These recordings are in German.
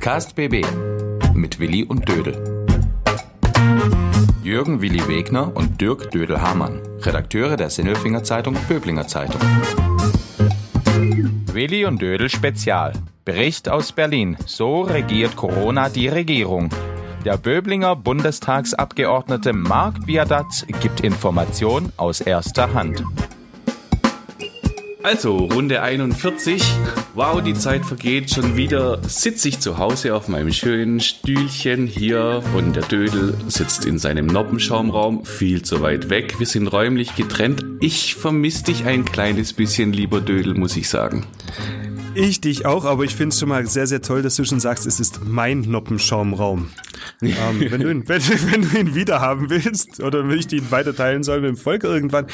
Podcast BB mit Willi und Dödel. Jürgen Willi Wegner und Dirk Dödel-Hamann, Redakteure der Sinnelfinger Zeitung Böblinger Zeitung. Willi und Dödel Spezial. Bericht aus Berlin. So regiert Corona die Regierung. Der Böblinger Bundestagsabgeordnete Marc Biadatz gibt Information aus erster Hand. Also, Runde 41. Wow, die Zeit vergeht. Schon wieder sitze ich zu Hause auf meinem schönen Stühlchen hier und der Dödel sitzt in seinem Noppenschaumraum viel zu weit weg. Wir sind räumlich getrennt. Ich vermisse dich ein kleines bisschen, lieber Dödel, muss ich sagen. Ich dich auch, aber ich finde es schon mal sehr, sehr toll, dass du schon sagst, es ist mein Noppenschaumraum. ähm, wenn, du ihn, wenn, wenn, du ihn wieder haben willst oder wenn ich ihn weiter teilen soll mit dem Volk irgendwann,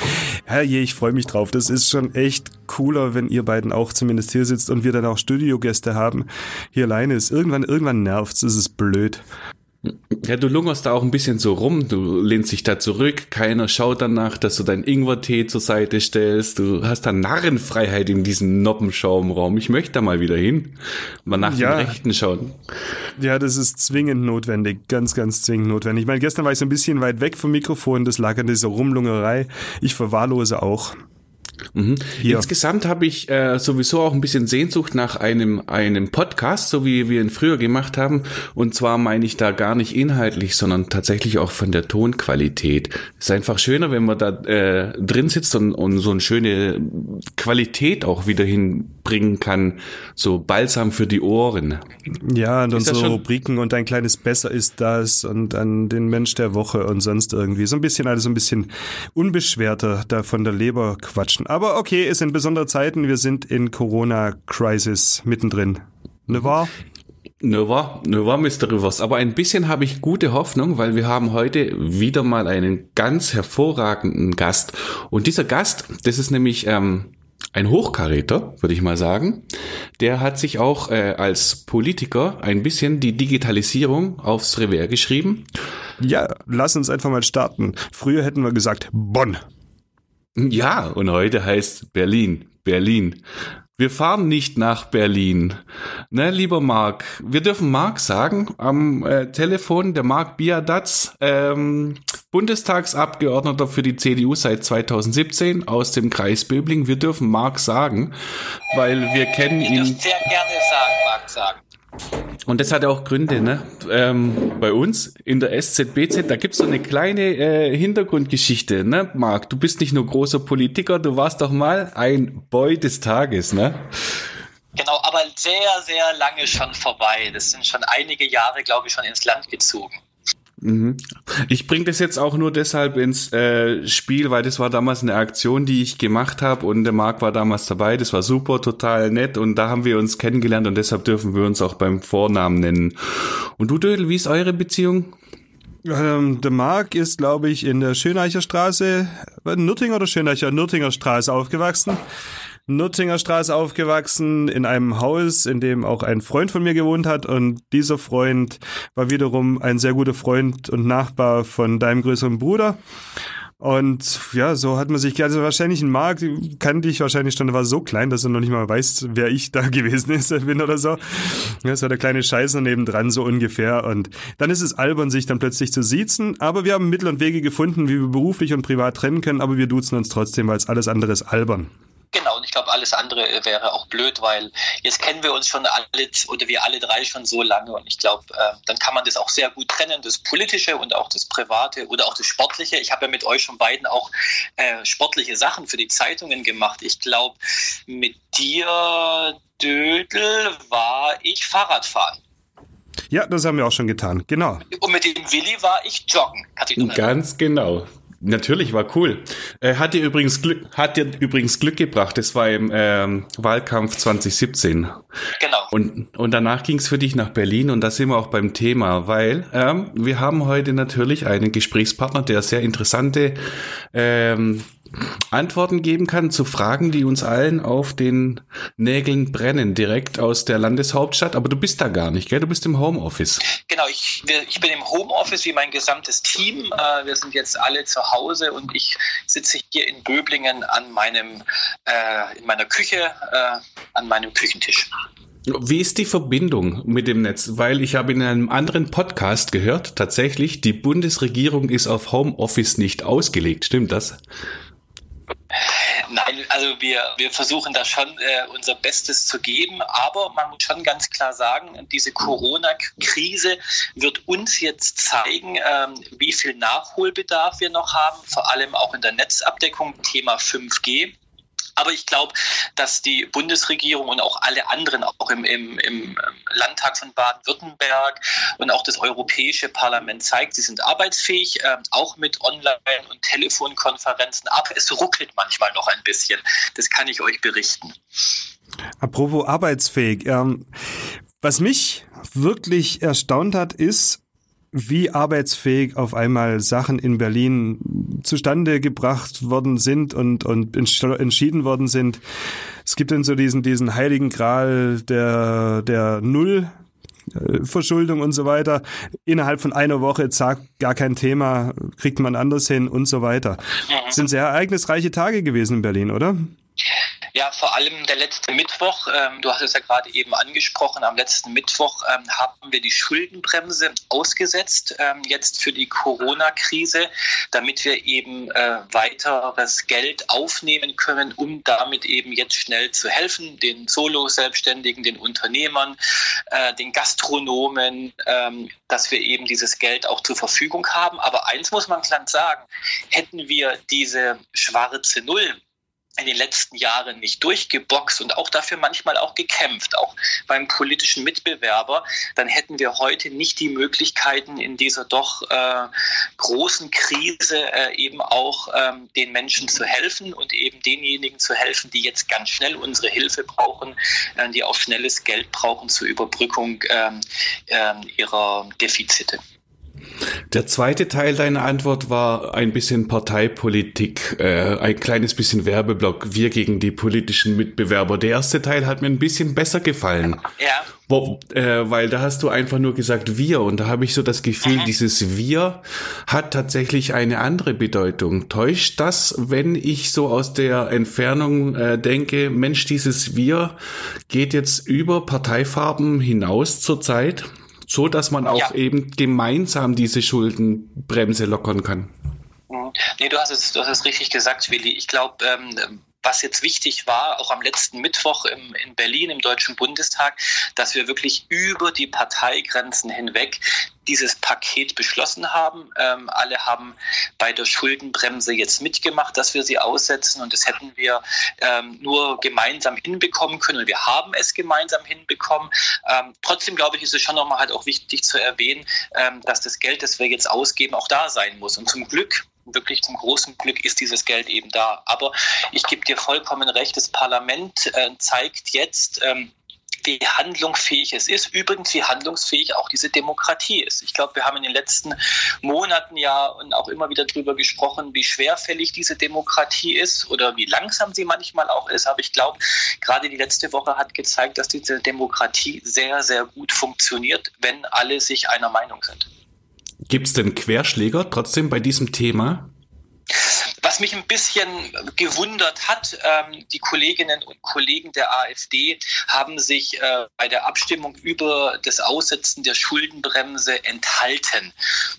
herrje, ich freue mich drauf. Das ist schon echt cooler, wenn ihr beiden auch zumindest hier sitzt und wir dann auch Studiogäste haben. Hier alleine ist irgendwann, irgendwann nervt's, ist es blöd. Ja, du lungerst da auch ein bisschen so rum, du lehnst dich da zurück, keiner schaut danach, dass du deinen Ingwertee zur Seite stellst, du hast da Narrenfreiheit in diesem Noppenschaumraum. Ich möchte da mal wieder hin, mal nach ja. dem Rechten schauen. Ja, das ist zwingend notwendig, ganz, ganz zwingend notwendig. Ich meine, gestern war ich so ein bisschen weit weg vom Mikrofon, das lag an dieser Rumlungerei. Ich verwahrlose auch. Mhm. Insgesamt habe ich äh, sowieso auch ein bisschen Sehnsucht nach einem, einem Podcast, so wie wir ihn früher gemacht haben. Und zwar meine ich da gar nicht inhaltlich, sondern tatsächlich auch von der Tonqualität. Es ist einfach schöner, wenn man da äh, drin sitzt und, und so eine schöne Qualität auch wieder hinbringen kann. So balsam für die Ohren. Ja, und unsere so Rubriken und ein kleines Besser ist das und an den Mensch der Woche und sonst irgendwie. So ein bisschen alles so ein bisschen unbeschwerter da von der Leber quatschen. Aber okay, es sind besondere Zeiten. Wir sind in Corona-Crisis mittendrin. Ne wahr? Ne wahr, ne wahr, Mr. Rivers. Aber ein bisschen habe ich gute Hoffnung, weil wir haben heute wieder mal einen ganz hervorragenden Gast. Und dieser Gast, das ist nämlich ähm, ein Hochkaräter, würde ich mal sagen. Der hat sich auch äh, als Politiker ein bisschen die Digitalisierung aufs Revers geschrieben. Ja, lass uns einfach mal starten. Früher hätten wir gesagt Bonn. Ja, und heute heißt Berlin, Berlin. Wir fahren nicht nach Berlin. Ne, lieber Marc, wir dürfen Marc sagen am äh, Telefon, der Marc Biadatz, ähm, Bundestagsabgeordneter für die CDU seit 2017 aus dem Kreis Böbling. Wir dürfen Marc sagen, weil wir kennen ihn. Ich sehr gerne sagen, Marc sagen. Und das hat auch Gründe, ne? Ähm, bei uns in der SZBZ, da gibt's so eine kleine äh, Hintergrundgeschichte, ne, Marc? Du bist nicht nur großer Politiker, du warst doch mal ein Boy des Tages, ne? Genau, aber sehr, sehr lange schon vorbei. Das sind schon einige Jahre, glaube ich, schon ins Land gezogen. Mhm. Ich bringe das jetzt auch nur deshalb ins äh, Spiel, weil das war damals eine Aktion, die ich gemacht habe und der Marc war damals dabei. Das war super, total nett und da haben wir uns kennengelernt und deshalb dürfen wir uns auch beim Vornamen nennen. Und du Dödel, wie ist eure Beziehung? Ähm, der Marc ist, glaube ich, in der Schöneicher Straße, Nürtinger oder Schöneicher? Nürtinger Straße aufgewachsen. Nürtinger Straße aufgewachsen, in einem Haus, in dem auch ein Freund von mir gewohnt hat. Und dieser Freund war wiederum ein sehr guter Freund und Nachbar von deinem größeren Bruder. Und ja, so hat man sich, also wahrscheinlich ein Markt, kannte ich wahrscheinlich schon, war so klein, dass er noch nicht mal weiß, wer ich da gewesen ist, bin oder so. Ja, so der kleine Scheißer nebendran, so ungefähr. Und dann ist es albern, sich dann plötzlich zu siezen. Aber wir haben Mittel und Wege gefunden, wie wir beruflich und privat trennen können, aber wir duzen uns trotzdem, weil es alles andere ist albern. Genau, und ich glaube, alles andere wäre auch blöd, weil jetzt kennen wir uns schon alle oder wir alle drei schon so lange und ich glaube, äh, dann kann man das auch sehr gut trennen, das Politische und auch das Private oder auch das Sportliche. Ich habe ja mit euch schon beiden auch äh, sportliche Sachen für die Zeitungen gemacht. Ich glaube, mit dir, Dödel, war ich Fahrradfahren. Ja, das haben wir auch schon getan, genau. Und mit dem Willi war ich joggen. Ganz genau. Natürlich, war cool. Äh, hat dir übrigens Glück, hat dir übrigens Glück gebracht. Das war im ähm, Wahlkampf 2017. Genau. Und, und danach ging es für dich nach Berlin und da sind wir auch beim Thema, weil ähm, wir haben heute natürlich einen Gesprächspartner, der sehr interessante ähm, Antworten geben kann zu Fragen, die uns allen auf den Nägeln brennen, direkt aus der Landeshauptstadt. Aber du bist da gar nicht, gell? Du bist im Homeoffice. Genau, ich, ich bin im Homeoffice wie mein gesamtes Team. Äh, wir sind jetzt alle zu Hause und ich sitze hier in Böblingen an meinem, äh, in meiner Küche, äh, an meinem Küchentisch. Wie ist die Verbindung mit dem Netz? Weil ich habe in einem anderen Podcast gehört, tatsächlich, die Bundesregierung ist auf Homeoffice nicht ausgelegt. Stimmt das? Nein, also wir, wir versuchen da schon äh, unser Bestes zu geben, aber man muss schon ganz klar sagen, diese Corona-Krise wird uns jetzt zeigen, ähm, wie viel Nachholbedarf wir noch haben, vor allem auch in der Netzabdeckung, Thema 5G. Aber ich glaube, dass die Bundesregierung und auch alle anderen, auch im, im, im Landtag von Baden-Württemberg und auch das Europäische Parlament zeigt, sie sind arbeitsfähig, äh, auch mit Online- und Telefonkonferenzen. Aber es ruckelt manchmal noch ein bisschen. Das kann ich euch berichten. Apropos arbeitsfähig. Ähm, was mich wirklich erstaunt hat, ist, wie arbeitsfähig auf einmal Sachen in Berlin zustande gebracht worden sind und, und entschieden worden sind. Es gibt dann so diesen, diesen heiligen Gral der, der Null, äh, Verschuldung und so weiter. Innerhalb von einer Woche, zack, gar kein Thema, kriegt man anders hin und so weiter. Das sind sehr ereignisreiche Tage gewesen in Berlin, oder? Ja, vor allem der letzte Mittwoch, ähm, du hast es ja gerade eben angesprochen, am letzten Mittwoch ähm, haben wir die Schuldenbremse ausgesetzt, ähm, jetzt für die Corona-Krise, damit wir eben äh, weiteres Geld aufnehmen können, um damit eben jetzt schnell zu helfen, den Solo-Selbstständigen, den Unternehmern, äh, den Gastronomen, ähm, dass wir eben dieses Geld auch zur Verfügung haben. Aber eins muss man klar sagen, hätten wir diese schwarze Null in den letzten Jahren nicht durchgeboxt und auch dafür manchmal auch gekämpft, auch beim politischen Mitbewerber, dann hätten wir heute nicht die Möglichkeiten in dieser doch äh, großen Krise äh, eben auch ähm, den Menschen zu helfen und eben denjenigen zu helfen, die jetzt ganz schnell unsere Hilfe brauchen, äh, die auch schnelles Geld brauchen zur Überbrückung ähm, ähm, ihrer Defizite. Der zweite Teil deiner Antwort war ein bisschen Parteipolitik, äh, ein kleines bisschen Werbeblock, wir gegen die politischen Mitbewerber. Der erste Teil hat mir ein bisschen besser gefallen. Ja. Wo, äh, weil da hast du einfach nur gesagt wir und da habe ich so das Gefühl, mhm. dieses wir hat tatsächlich eine andere Bedeutung. Täuscht das, wenn ich so aus der Entfernung äh, denke, Mensch, dieses wir geht jetzt über Parteifarben hinaus zurzeit? So dass man auch ja. eben gemeinsam diese Schuldenbremse lockern kann. Mhm. Nee, du hast es, du hast es richtig gesagt, Willi. Ich glaube, ähm, was jetzt wichtig war, auch am letzten Mittwoch im, in Berlin im Deutschen Bundestag, dass wir wirklich über die Parteigrenzen hinweg dieses Paket beschlossen haben. Ähm, alle haben bei der Schuldenbremse jetzt mitgemacht, dass wir sie aussetzen und das hätten wir ähm, nur gemeinsam hinbekommen können und wir haben es gemeinsam hinbekommen. Ähm, trotzdem glaube ich, ist es schon nochmal halt auch wichtig zu erwähnen, ähm, dass das Geld, das wir jetzt ausgeben, auch da sein muss. Und zum Glück wirklich zum großen Glück ist dieses Geld eben da. Aber ich gebe dir vollkommen recht, das Parlament äh, zeigt jetzt, ähm, wie handlungsfähig es ist. Übrigens, wie handlungsfähig auch diese Demokratie ist. Ich glaube, wir haben in den letzten Monaten ja und auch immer wieder darüber gesprochen, wie schwerfällig diese Demokratie ist oder wie langsam sie manchmal auch ist. Aber ich glaube, gerade die letzte Woche hat gezeigt, dass diese Demokratie sehr, sehr gut funktioniert, wenn alle sich einer Meinung sind. Gibt es denn Querschläger trotzdem bei diesem Thema? Was mich ein bisschen gewundert hat, ähm, die Kolleginnen und Kollegen der AfD haben sich äh, bei der Abstimmung über das Aussetzen der Schuldenbremse enthalten.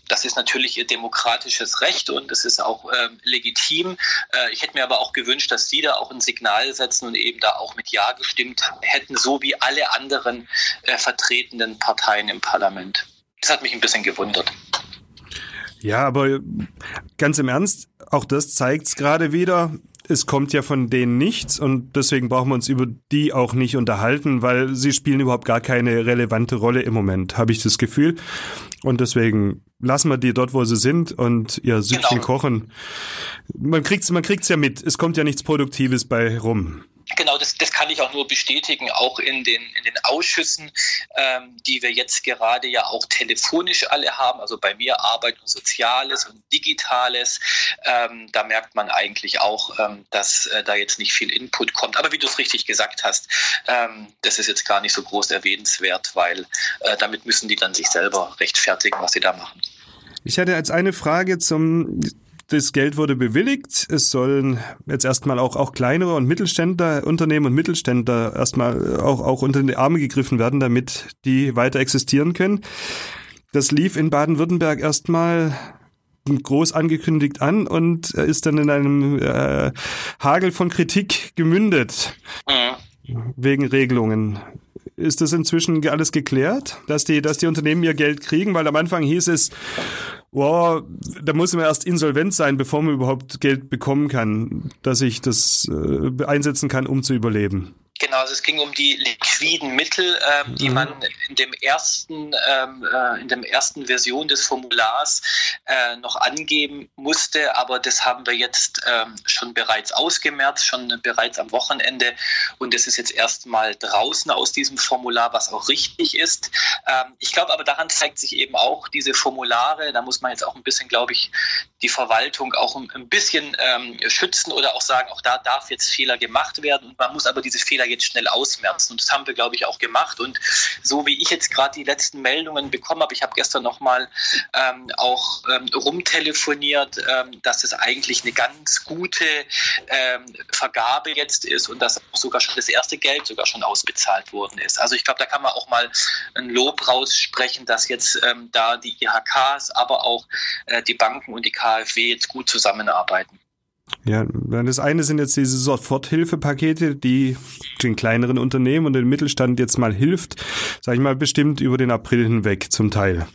Das ist natürlich ihr demokratisches Recht und es ist auch ähm, legitim. Äh, ich hätte mir aber auch gewünscht, dass Sie da auch ein Signal setzen und eben da auch mit Ja gestimmt hätten, so wie alle anderen äh, vertretenen Parteien im Parlament. Das hat mich ein bisschen gewundert. Ja, aber ganz im Ernst, auch das zeigt es gerade wieder. Es kommt ja von denen nichts und deswegen brauchen wir uns über die auch nicht unterhalten, weil sie spielen überhaupt gar keine relevante Rolle im Moment, habe ich das Gefühl. Und deswegen lassen wir die dort, wo sie sind und ihr Süppchen genau. kochen. Man kriegt's, man kriegt's ja mit. Es kommt ja nichts Produktives bei rum. Genau, das, das kann ich auch nur bestätigen, auch in den, in den Ausschüssen, ähm, die wir jetzt gerade ja auch telefonisch alle haben, also bei mir Arbeit und Soziales und Digitales, ähm, da merkt man eigentlich auch, ähm, dass äh, da jetzt nicht viel Input kommt. Aber wie du es richtig gesagt hast, ähm, das ist jetzt gar nicht so groß erwähnenswert, weil äh, damit müssen die dann sich selber rechtfertigen, was sie da machen. Ich hatte als eine Frage zum das Geld wurde bewilligt. Es sollen jetzt erstmal auch, auch kleinere und Mittelständler, Unternehmen und Mittelständler erstmal auch, auch unter die Arme gegriffen werden, damit die weiter existieren können. Das lief in Baden-Württemberg erstmal groß angekündigt an und ist dann in einem äh, Hagel von Kritik gemündet. Mhm. Wegen Regelungen. Ist das inzwischen alles geklärt, dass die, dass die Unternehmen ihr Geld kriegen? Weil am Anfang hieß es, wow, da muss man erst insolvent sein, bevor man überhaupt Geld bekommen kann, dass ich das äh, einsetzen kann, um zu überleben. Genau, also es ging um die liquiden Mittel, ähm, die mhm. man in dem ersten, ähm, äh, in dem ersten Version des Formulars äh, noch angeben musste, aber das haben wir jetzt ähm, schon bereits ausgemerzt, schon bereits am Wochenende und das ist jetzt erstmal draußen aus diesem Formular, was auch richtig ist. Ähm, ich glaube aber daran zeigt sich eben auch diese Formulare, da muss man jetzt auch ein bisschen, glaube ich, die Verwaltung auch ein, bisschen ähm, schützen oder auch sagen, auch da darf jetzt Fehler gemacht werden und man muss aber diese Fehler jetzt schnell ausmerzen. Und das haben wir, glaube ich, auch gemacht. Und so wie ich jetzt gerade die letzten Meldungen bekommen habe, ich habe gestern nochmal ähm, auch ähm, rumtelefoniert, ähm, dass es eigentlich eine ganz gute ähm, Vergabe jetzt ist und dass sogar schon das erste Geld sogar schon ausbezahlt worden ist. Also ich glaube, da kann man auch mal ein Lob raussprechen, dass jetzt ähm, da die IHKs, aber auch äh, die Banken und die KfW jetzt gut zusammenarbeiten. Ja, das eine sind jetzt diese Soforthilfepakete, die den kleineren Unternehmen und den Mittelstand jetzt mal hilft, sag ich mal, bestimmt über den April hinweg zum Teil.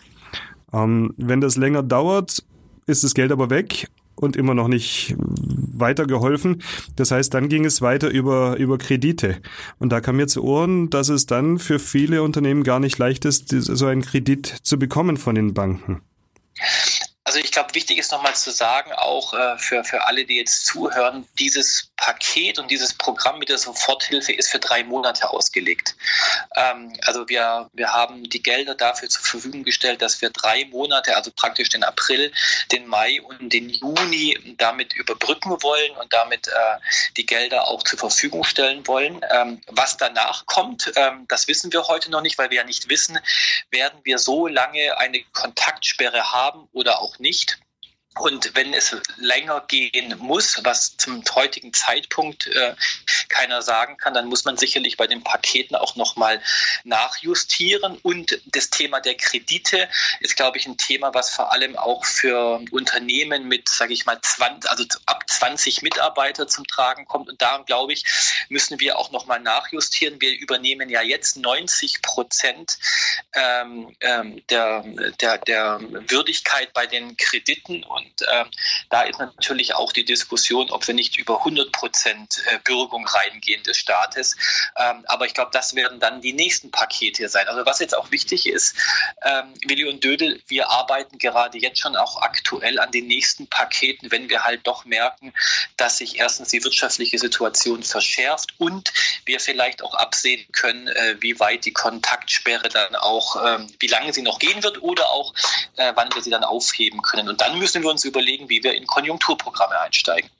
Ähm, wenn das länger dauert, ist das Geld aber weg und immer noch nicht weitergeholfen. Das heißt, dann ging es weiter über, über Kredite. Und da kam mir zu Ohren, dass es dann für viele Unternehmen gar nicht leicht ist, so einen Kredit zu bekommen von den Banken. Also ich glaube, wichtig ist nochmal zu sagen, auch äh, für, für alle, die jetzt zuhören, dieses Paket und dieses Programm mit der Soforthilfe ist für drei Monate ausgelegt. Ähm, also wir, wir haben die Gelder dafür zur Verfügung gestellt, dass wir drei Monate, also praktisch den April, den Mai und den Juni damit überbrücken wollen und damit äh, die Gelder auch zur Verfügung stellen wollen. Ähm, was danach kommt, ähm, das wissen wir heute noch nicht, weil wir ja nicht wissen, werden wir so lange eine Kontaktsperre haben oder auch nicht. Und wenn es länger gehen muss, was zum heutigen Zeitpunkt äh, keiner sagen kann, dann muss man sicherlich bei den Paketen auch nochmal nachjustieren. Und das Thema der Kredite ist, glaube ich, ein Thema, was vor allem auch für Unternehmen mit, sage ich mal, 20, also ab 20 Mitarbeiter zum Tragen kommt. Und da, glaube ich, müssen wir auch nochmal nachjustieren. Wir übernehmen ja jetzt 90 Prozent ähm, ähm, der, der, der Würdigkeit bei den Krediten. Und und äh, da ist natürlich auch die Diskussion, ob wir nicht über 100 Prozent äh, Bürgung reingehen des Staates. Ähm, aber ich glaube, das werden dann die nächsten Pakete sein. Also was jetzt auch wichtig ist, ähm, Willi und Dödel, wir arbeiten gerade jetzt schon auch aktuell an den nächsten Paketen, wenn wir halt doch merken, dass sich erstens die wirtschaftliche Situation verschärft und wir vielleicht auch absehen können, äh, wie weit die Kontaktsperre dann auch, ähm, wie lange sie noch gehen wird oder auch, äh, wann wir sie dann aufheben können. Und dann müssen wir uns überlegen, wie wir in Konjunkturprogramme einsteigen.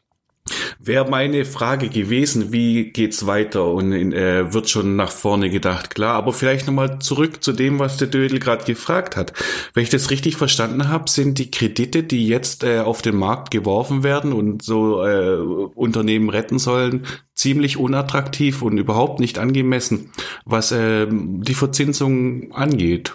Wäre meine Frage gewesen, wie geht's weiter und äh, wird schon nach vorne gedacht, klar. Aber vielleicht nochmal zurück zu dem, was der Dödel gerade gefragt hat. Wenn ich das richtig verstanden habe, sind die Kredite, die jetzt äh, auf den Markt geworfen werden und so äh, Unternehmen retten sollen, ziemlich unattraktiv und überhaupt nicht angemessen, was äh, die Verzinsung angeht.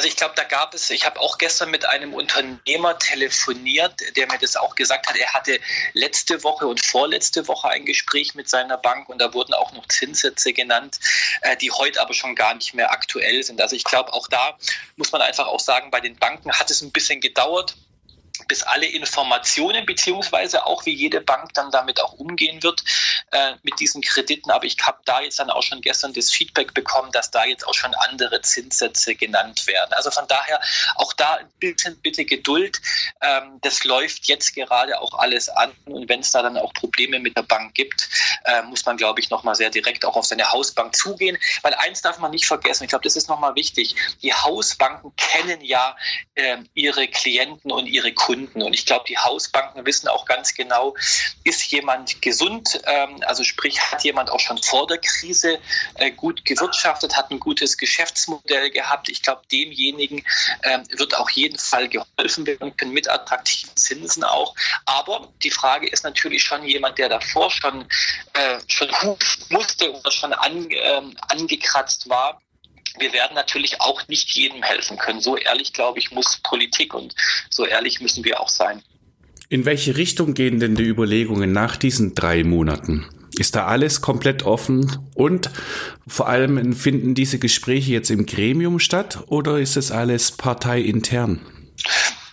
Also ich glaube, da gab es, ich habe auch gestern mit einem Unternehmer telefoniert, der mir das auch gesagt hat. Er hatte letzte Woche und vorletzte Woche ein Gespräch mit seiner Bank und da wurden auch noch Zinssätze genannt, äh, die heute aber schon gar nicht mehr aktuell sind. Also ich glaube, auch da muss man einfach auch sagen, bei den Banken hat es ein bisschen gedauert bis alle Informationen, beziehungsweise auch wie jede Bank dann damit auch umgehen wird äh, mit diesen Krediten. Aber ich habe da jetzt dann auch schon gestern das Feedback bekommen, dass da jetzt auch schon andere Zinssätze genannt werden. Also von daher auch da ein bisschen bitte Geduld. Ähm, das läuft jetzt gerade auch alles an. Und wenn es da dann auch Probleme mit der Bank gibt, äh, muss man, glaube ich, nochmal sehr direkt auch auf seine Hausbank zugehen. Weil eins darf man nicht vergessen, ich glaube, das ist nochmal wichtig. Die Hausbanken kennen ja äh, ihre Klienten und ihre Kunden begründen. Und ich glaube, die Hausbanken wissen auch ganz genau, ist jemand gesund, ähm, also sprich, hat jemand auch schon vor der Krise äh, gut gewirtschaftet, hat ein gutes Geschäftsmodell gehabt. Ich glaube, demjenigen ähm, wird auf jeden Fall geholfen werden können mit attraktiven Zinsen auch. Aber die Frage ist natürlich schon jemand, der davor schon, äh, schon musste oder schon ähm, angekratzt war wir werden natürlich auch nicht jedem helfen können. So ehrlich, glaube ich, muss Politik und so ehrlich müssen wir auch sein. In welche Richtung gehen denn die Überlegungen nach diesen drei Monaten? Ist da alles komplett offen? Und vor allem finden diese Gespräche jetzt im Gremium statt oder ist es alles parteiintern?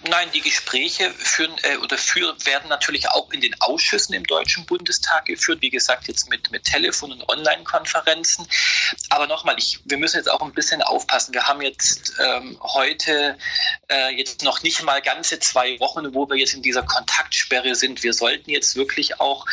Nein, die Gespräche führen äh, oder für, werden natürlich auch in den Ausschüssen im Deutschen Bundestag geführt. Wie gesagt, jetzt mit, mit Telefon- und Online-Konferenzen. Aber nochmal, wir müssen jetzt auch ein bisschen aufpassen. Wir haben jetzt ähm, heute äh, jetzt noch nicht mal ganze zwei Wochen, wo wir jetzt in dieser Kontaktsperre sind. Wir sollten jetzt wirklich auch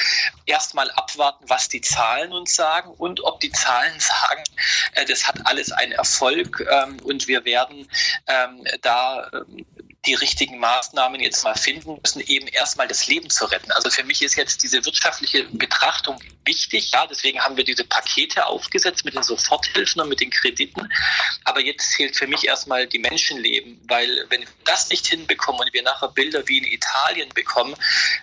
erstmal abwarten, was die Zahlen uns sagen und ob die Zahlen sagen, äh, das hat alles einen Erfolg ähm, und wir werden ähm, da ähm, die richtigen Maßnahmen jetzt mal finden müssen, eben erstmal das Leben zu retten. Also für mich ist jetzt diese wirtschaftliche Betrachtung wichtig. Ja, deswegen haben wir diese Pakete aufgesetzt mit den Soforthilfen und mit den Krediten. Aber jetzt zählt für mich erstmal die Menschenleben, weil wenn wir das nicht hinbekommen und wir nachher Bilder wie in Italien bekommen,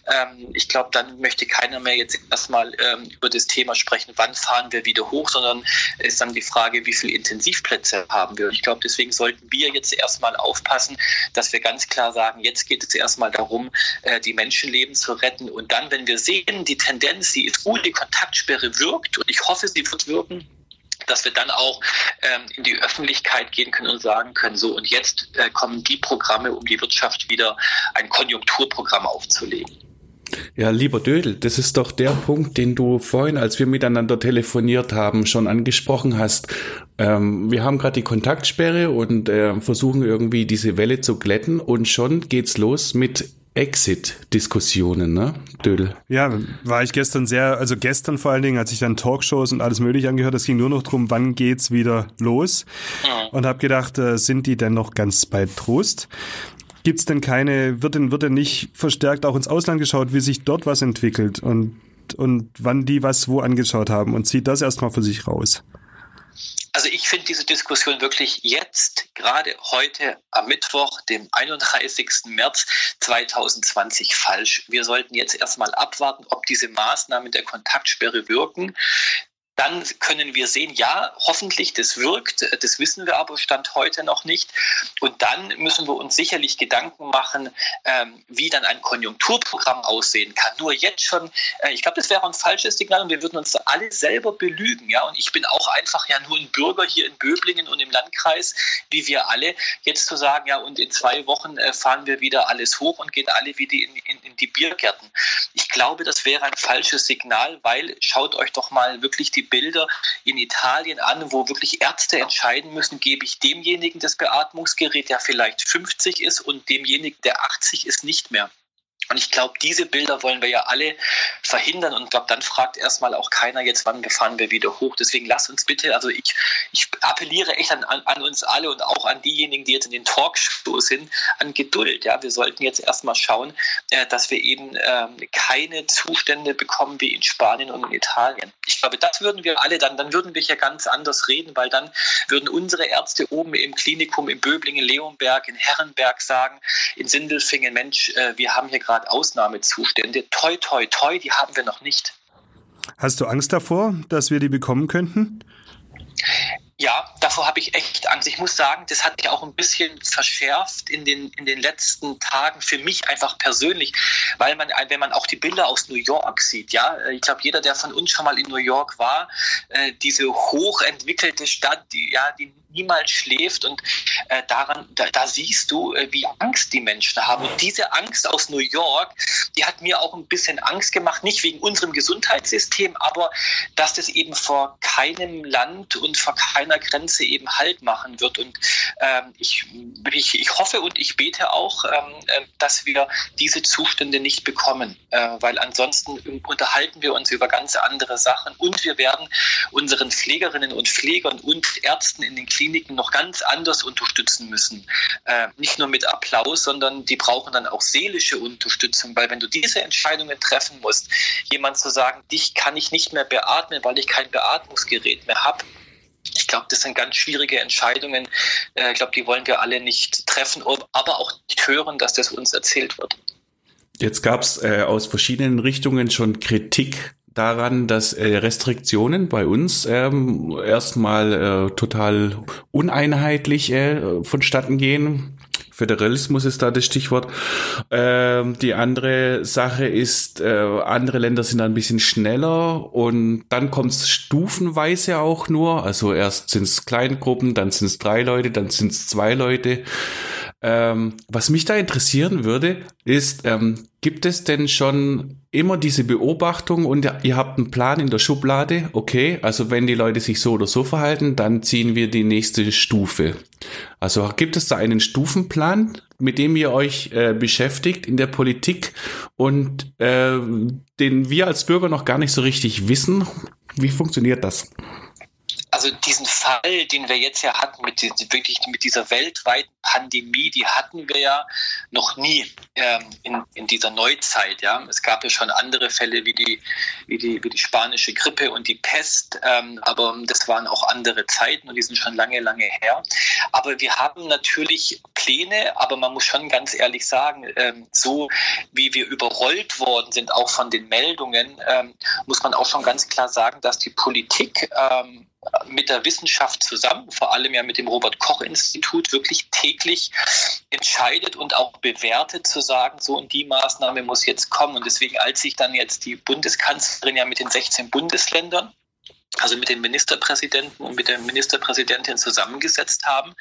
ähm, ich glaube, dann möchte keiner mehr jetzt erstmal ähm, über das Thema sprechen, wann fahren wir wieder hoch, sondern ist dann die Frage, wie viele Intensivplätze haben wir. Und ich glaube, deswegen sollten wir jetzt erstmal aufpassen, dass wir ganz ganz klar sagen, jetzt geht es erstmal darum, äh, die Menschenleben zu retten. Und dann, wenn wir sehen, die Tendenz, die ist gut, die Kontaktsperre wirkt und ich hoffe, sie wird wirken, dass wir dann auch ähm, in die Öffentlichkeit gehen können und sagen können, so und jetzt äh, kommen die Programme, um die Wirtschaft wieder ein Konjunkturprogramm aufzulegen. Ja, lieber Dödel, das ist doch der Punkt, den du vorhin, als wir miteinander telefoniert haben, schon angesprochen hast. Ähm, wir haben gerade die Kontaktsperre und äh, versuchen irgendwie diese Welle zu glätten und schon geht's los mit Exit-Diskussionen, ne, Dödel? Ja, war ich gestern sehr, also gestern vor allen Dingen, als ich dann Talkshows und alles mögliche angehört, es ging nur noch drum, wann geht's wieder los? Und habe gedacht, äh, sind die denn noch ganz bei Trost? Gibt's denn keine, wird denn, wird denn nicht verstärkt auch ins Ausland geschaut, wie sich dort was entwickelt und, und wann die was wo angeschaut haben und zieht das erstmal für sich raus? Also ich finde diese Diskussion wirklich jetzt, gerade heute am Mittwoch, dem 31. März 2020 falsch. Wir sollten jetzt erstmal abwarten, ob diese Maßnahmen der Kontaktsperre wirken dann können wir sehen, ja, hoffentlich, das wirkt, das wissen wir aber Stand heute noch nicht. Und dann müssen wir uns sicherlich Gedanken machen, ähm, wie dann ein Konjunkturprogramm aussehen kann. Nur jetzt schon, äh, ich glaube, das wäre ein falsches Signal und wir würden uns alle selber belügen. Ja? Und ich bin auch einfach ja nur ein Bürger hier in Böblingen und im Landkreis, wie wir alle, jetzt zu sagen, ja, und in zwei Wochen äh, fahren wir wieder alles hoch und gehen alle wieder in, in, in die Biergärten. Ich glaube, das wäre ein falsches Signal, weil schaut euch doch mal wirklich die Bilder in Italien an, wo wirklich Ärzte entscheiden müssen, gebe ich demjenigen das Beatmungsgerät, der vielleicht 50 ist und demjenigen, der 80 ist, nicht mehr. Und ich glaube, diese Bilder wollen wir ja alle verhindern. Und ich glaube, dann fragt erstmal auch keiner jetzt, wann fahren wir wieder hoch. Deswegen lasst uns bitte, also ich, ich appelliere echt an, an, an uns alle und auch an diejenigen, die jetzt in den Talkshows sind, an Geduld. Ja, wir sollten jetzt erstmal schauen, äh, dass wir eben äh, keine Zustände bekommen wie in Spanien und in Italien. Ich glaube, das würden wir alle dann, dann würden wir hier ganz anders reden, weil dann würden unsere Ärzte oben im Klinikum in Böblingen, Leonberg, in Herrenberg sagen, in Sindelfingen, Mensch, äh, wir haben hier gerade Grad Ausnahmezustände. Toi, toi, toi, die haben wir noch nicht. Hast du Angst davor, dass wir die bekommen könnten? Ja, davor habe ich echt Angst. Ich muss sagen, das hat mich auch ein bisschen verschärft in den, in den letzten Tagen für mich einfach persönlich, weil man, wenn man auch die Bilder aus New York sieht, ja, ich glaube, jeder, der von uns schon mal in New York war, äh, diese hochentwickelte Stadt, die, ja, die niemals schläft und äh, daran, da, da, siehst du, äh, wie Angst die Menschen haben. Und diese Angst aus New York, die hat mir auch ein bisschen Angst gemacht, nicht wegen unserem Gesundheitssystem, aber dass das eben vor keinem Land und vor keiner Grenze Ganze eben Halt machen wird. Und ähm, ich, ich, ich hoffe und ich bete auch, ähm, äh, dass wir diese Zustände nicht bekommen, äh, weil ansonsten unterhalten wir uns über ganz andere Sachen und wir werden unseren Pflegerinnen und Pflegern und Ärzten in den Kliniken noch ganz anders unterstützen müssen. Äh, nicht nur mit Applaus, sondern die brauchen dann auch seelische Unterstützung, weil wenn du diese Entscheidungen treffen musst, jemand zu sagen, dich kann ich nicht mehr beatmen, weil ich kein Beatmungsgerät mehr habe, ich glaube, das sind ganz schwierige Entscheidungen. Äh, ich glaube, die wollen wir alle nicht treffen, aber auch nicht hören, dass das uns erzählt wird. Jetzt gab es äh, aus verschiedenen Richtungen schon Kritik daran, dass äh, Restriktionen bei uns ähm, erstmal äh, total uneinheitlich äh, vonstatten gehen. Föderalismus ist da das Stichwort. Ähm, die andere Sache ist, äh, andere Länder sind da ein bisschen schneller und dann kommt es stufenweise auch nur. Also erst sind es Kleingruppen, dann sind es drei Leute, dann sind es zwei Leute. Ähm, was mich da interessieren würde, ist, ähm, gibt es denn schon immer diese Beobachtung und ihr habt einen Plan in der Schublade? Okay, also wenn die Leute sich so oder so verhalten, dann ziehen wir die nächste Stufe. Also gibt es da einen Stufenplan, mit dem ihr euch äh, beschäftigt in der Politik und äh, den wir als Bürger noch gar nicht so richtig wissen? Wie funktioniert das? Also diesen Fall, den wir jetzt ja hatten, mit, wirklich mit dieser weltweiten Pandemie, die hatten wir ja noch nie ähm, in, in dieser Neuzeit. Ja. Es gab ja schon andere Fälle wie die, wie die, wie die spanische Grippe und die Pest, ähm, aber das waren auch andere Zeiten und die sind schon lange, lange her. Aber wir haben natürlich Pläne, aber man muss schon ganz ehrlich sagen, ähm, so wie wir überrollt worden sind, auch von den Meldungen, ähm, muss man auch schon ganz klar sagen, dass die Politik ähm, mit der Wissenschaft zusammen, vor allem ja mit dem Robert Koch Institut, wirklich täglich entscheidet und auch bewertet zu sagen, so und die Maßnahme muss jetzt kommen. Und deswegen, als sich dann jetzt die Bundeskanzlerin ja mit den 16 Bundesländern also mit den Ministerpräsidenten und mit der Ministerpräsidentin zusammengesetzt haben,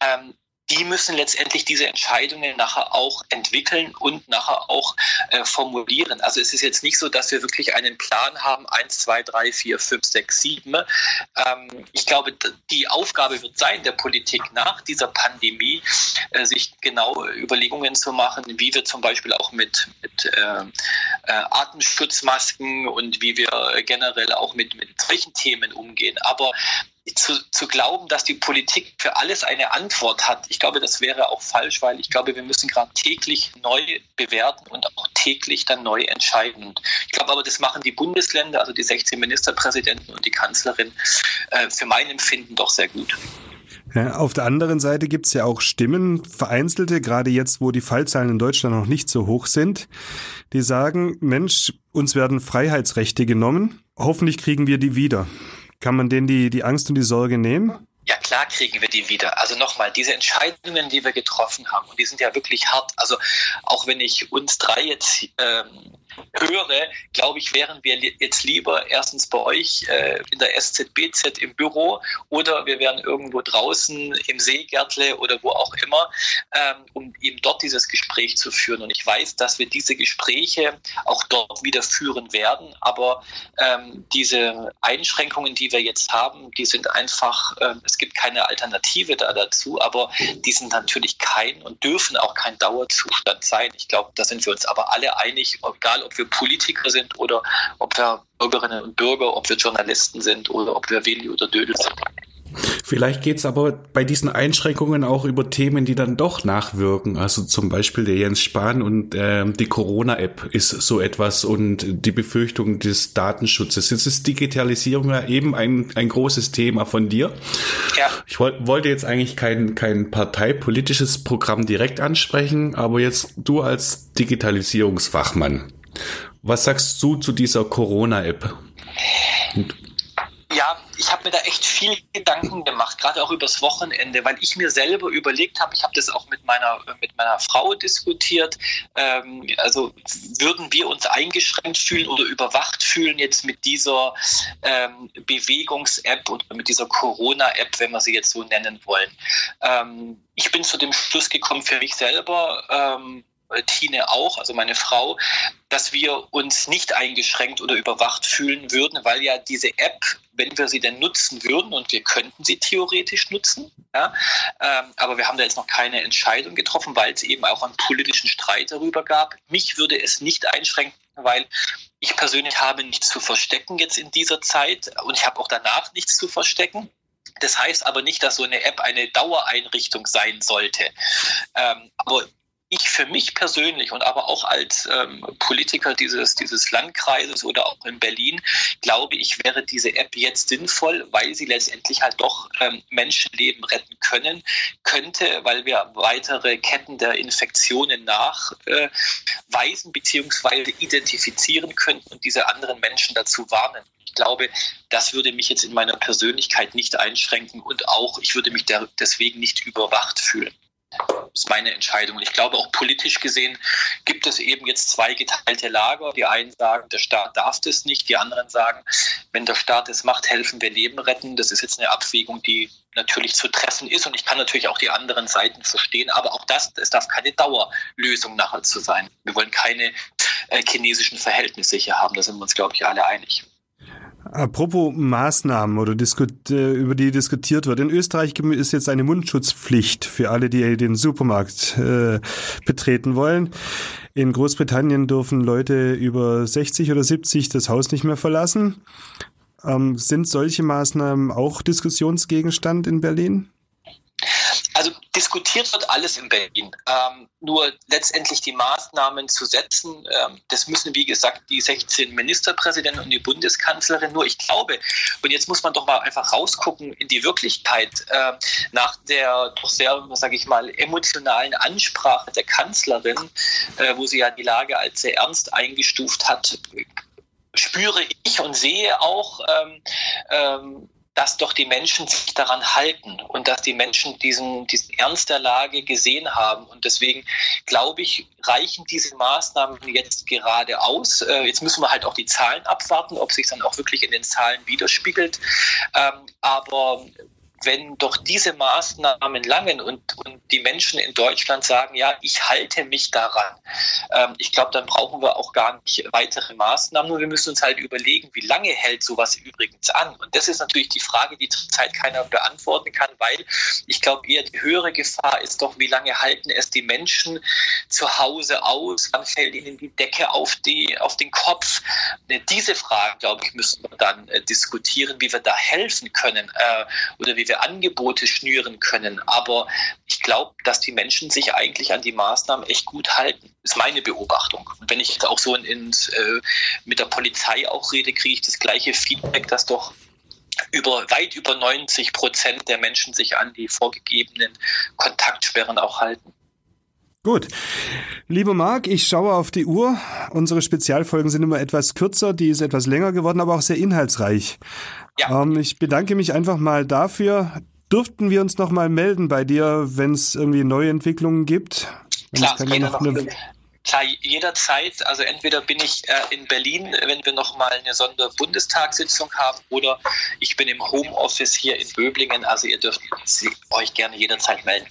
ähm, die müssen letztendlich diese Entscheidungen nachher auch entwickeln und nachher auch äh, formulieren. Also es ist jetzt nicht so, dass wir wirklich einen Plan haben, eins, zwei, drei, vier, fünf, sechs, sieben. Ähm, ich glaube, die Aufgabe wird sein, der Politik nach dieser Pandemie äh, sich genau Überlegungen zu machen, wie wir zum Beispiel auch mit, mit äh, äh Atemschutzmasken und wie wir generell auch mit, mit solchen Themen umgehen. Aber zu, zu glauben, dass die Politik für alles eine Antwort hat, ich glaube, das wäre auch falsch, weil ich glaube, wir müssen gerade täglich neu bewerten und auch täglich dann neu entscheiden. Ich glaube aber, das machen die Bundesländer, also die 16 Ministerpräsidenten und die Kanzlerin, äh, für mein Empfinden doch sehr gut. Ja, auf der anderen Seite gibt es ja auch Stimmen, vereinzelte, gerade jetzt, wo die Fallzahlen in Deutschland noch nicht so hoch sind, die sagen, Mensch, uns werden Freiheitsrechte genommen, hoffentlich kriegen wir die wieder. Kann man denen die, die Angst und die Sorge nehmen? Ja, klar kriegen wir die wieder. Also nochmal, diese Entscheidungen, die wir getroffen haben, und die sind ja wirklich hart. Also auch wenn ich uns drei jetzt ähm, höre, glaube ich, wären wir jetzt lieber erstens bei euch äh, in der SZBZ im Büro oder wir wären irgendwo draußen im Seegärtle oder wo auch immer, ähm, um eben dort dieses Gespräch zu führen. Und ich weiß, dass wir diese Gespräche auch dort wieder führen werden. Aber ähm, diese Einschränkungen, die wir jetzt haben, die sind einfach, äh, es gibt keine Alternative da dazu, aber die sind natürlich kein und dürfen auch kein Dauerzustand sein. Ich glaube, da sind wir uns aber alle einig, egal ob wir Politiker sind oder ob wir Bürgerinnen und Bürger, ob wir Journalisten sind oder ob wir Willi oder Dödel sind. Vielleicht geht's aber bei diesen Einschränkungen auch über Themen, die dann doch nachwirken. Also zum Beispiel der Jens Spahn und äh, die Corona-App ist so etwas und die Befürchtung des Datenschutzes. Jetzt ist Digitalisierung ja eben ein, ein großes Thema von dir. Ja. Ich wollt, wollte jetzt eigentlich kein, kein parteipolitisches Programm direkt ansprechen, aber jetzt du als Digitalisierungsfachmann. Was sagst du zu dieser Corona-App? Ja, ich habe mir da echt viel Gedanken gemacht, gerade auch übers Wochenende, weil ich mir selber überlegt habe, ich habe das auch mit meiner, mit meiner Frau diskutiert, ähm, also würden wir uns eingeschränkt fühlen oder überwacht fühlen jetzt mit dieser ähm, Bewegungs-App oder mit dieser Corona-App, wenn wir sie jetzt so nennen wollen. Ähm, ich bin zu dem Schluss gekommen für mich selber, ähm, äh, Tine auch, also meine Frau, dass wir uns nicht eingeschränkt oder überwacht fühlen würden, weil ja diese App, wenn wir sie denn nutzen würden, und wir könnten sie theoretisch nutzen, ja, ähm, aber wir haben da jetzt noch keine Entscheidung getroffen, weil es eben auch einen politischen Streit darüber gab. Mich würde es nicht einschränken, weil ich persönlich habe nichts zu verstecken jetzt in dieser Zeit und ich habe auch danach nichts zu verstecken. Das heißt aber nicht, dass so eine App eine Dauereinrichtung sein sollte. Ähm, aber ich für mich persönlich und aber auch als ähm, Politiker dieses, dieses Landkreises oder auch in Berlin glaube ich, wäre diese App jetzt sinnvoll, weil sie letztendlich halt doch ähm, Menschenleben retten können, könnte, weil wir weitere Ketten der Infektionen nachweisen äh, bzw. identifizieren könnten und diese anderen Menschen dazu warnen. Ich glaube, das würde mich jetzt in meiner Persönlichkeit nicht einschränken und auch ich würde mich deswegen nicht überwacht fühlen. Das ist meine Entscheidung. Und ich glaube, auch politisch gesehen gibt es eben jetzt zwei geteilte Lager. Die einen sagen, der Staat darf das nicht. Die anderen sagen, wenn der Staat es macht, helfen wir Leben retten. Das ist jetzt eine Abwägung, die natürlich zu treffen ist. Und ich kann natürlich auch die anderen Seiten verstehen. Aber auch das, es darf keine Dauerlösung nachher zu sein. Wir wollen keine äh, chinesischen Verhältnisse hier haben. Da sind wir uns, glaube ich, alle einig. Apropos Maßnahmen oder äh, über die diskutiert wird. In Österreich ist jetzt eine Mundschutzpflicht für alle, die den Supermarkt äh, betreten wollen. In Großbritannien dürfen Leute über 60 oder 70 das Haus nicht mehr verlassen. Ähm, sind solche Maßnahmen auch Diskussionsgegenstand in Berlin? Diskutiert wird alles in Berlin. Ähm, nur letztendlich die Maßnahmen zu setzen, ähm, das müssen, wie gesagt, die 16 Ministerpräsidenten und die Bundeskanzlerin. Nur ich glaube, und jetzt muss man doch mal einfach rausgucken in die Wirklichkeit, äh, nach der doch sehr, sage ich mal, emotionalen Ansprache der Kanzlerin, äh, wo sie ja die Lage als sehr ernst eingestuft hat, spüre ich und sehe auch, ähm, ähm, dass doch die Menschen sich daran halten und dass die Menschen diesen, diesen Ernst der Lage gesehen haben. Und deswegen glaube ich, reichen diese Maßnahmen jetzt gerade aus. Äh, jetzt müssen wir halt auch die Zahlen abwarten, ob sich dann auch wirklich in den Zahlen widerspiegelt. Ähm, aber wenn doch diese Maßnahmen langen und, und die Menschen in Deutschland sagen, ja, ich halte mich daran, ähm, ich glaube, dann brauchen wir auch gar nicht weitere Maßnahmen. Nur wir müssen uns halt überlegen, wie lange hält sowas übrigens an? Und das ist natürlich die Frage, die zurzeit keiner beantworten kann, weil ich glaube, eher die höhere Gefahr ist doch, wie lange halten es die Menschen zu Hause aus? Wann fällt ihnen die Decke auf, die, auf den Kopf? Diese Fragen, glaube ich, müssen wir dann äh, diskutieren, wie wir da helfen können äh, oder wie wir Angebote schnüren können. Aber ich glaube, dass die Menschen sich eigentlich an die Maßnahmen echt gut halten. Das ist meine Beobachtung. Und wenn ich auch so in, in, äh, mit der Polizei auch rede, kriege ich das gleiche Feedback, dass doch über weit über 90 Prozent der Menschen sich an die vorgegebenen Kontaktsperren auch halten. Gut. Lieber Marc, ich schaue auf die Uhr. Unsere Spezialfolgen sind immer etwas kürzer, die ist etwas länger geworden, aber auch sehr inhaltsreich. Ja. Ähm, ich bedanke mich einfach mal dafür. Dürften wir uns noch mal melden bei dir, wenn es irgendwie neue Entwicklungen gibt? Klar, jeder noch eine, Klar, jederzeit. Also entweder bin ich äh, in Berlin, wenn wir nochmal eine Sonderbundestagssitzung haben, oder ich bin im Homeoffice hier in Böblingen. Also ihr dürft euch gerne jederzeit melden.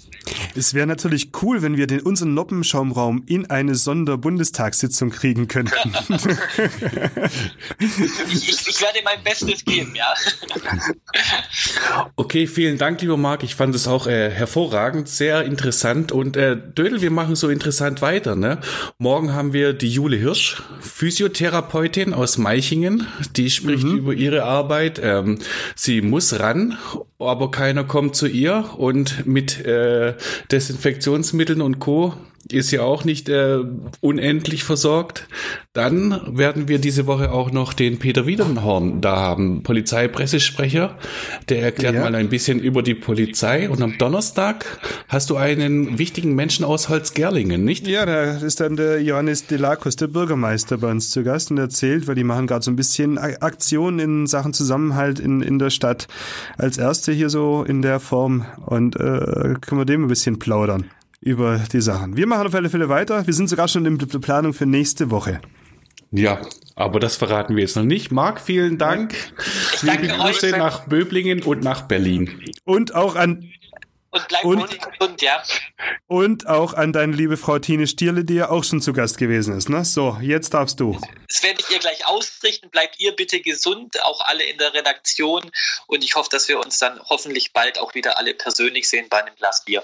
Es wäre natürlich cool, wenn wir den, unseren Noppenschaumraum in eine Sonderbundestagssitzung kriegen könnten. ich, ich, ich, werde mein Bestes geben, ja. okay, vielen Dank, lieber Marc. Ich fand es auch äh, hervorragend, sehr interessant. Und äh, Dödel, wir machen so interessant weiter, ne? Morgen haben wir die Jule Hirsch, Physiotherapeutin aus Meichingen. Die spricht mhm. über ihre Arbeit. Ähm, sie muss ran, aber keiner kommt zu ihr. Und mit äh, Desinfektionsmitteln und Co ist ja auch nicht äh, unendlich versorgt. Dann werden wir diese Woche auch noch den Peter Wiedenhorn da haben, Polizeipressesprecher. Der erklärt ja. mal ein bisschen über die Polizei. Und am Donnerstag hast du einen wichtigen Menschen aus Holzgerlingen, nicht? Ja, da ist dann der Johannes Delakos, der Bürgermeister bei uns zu Gast und erzählt, weil die machen gerade so ein bisschen Aktionen in Sachen Zusammenhalt in, in der Stadt als erste hier so in der Form und äh, können wir dem ein bisschen plaudern über die Sachen. Wir machen auf alle Fälle weiter. Wir sind sogar schon in der Planung für nächste Woche. Ja, aber das verraten wir jetzt noch nicht. Marc, vielen Dank. Liebe Grüße nach Böblingen und nach Berlin. Und auch an Und bleib und, gesund, ja. Und auch an deine liebe Frau Tine Stierle, die ja auch schon zu Gast gewesen ist. Ne? So, jetzt darfst du. Das werde ich ihr gleich ausrichten. Bleibt ihr bitte gesund, auch alle in der Redaktion. Und ich hoffe, dass wir uns dann hoffentlich bald auch wieder alle persönlich sehen bei einem Glas Bier.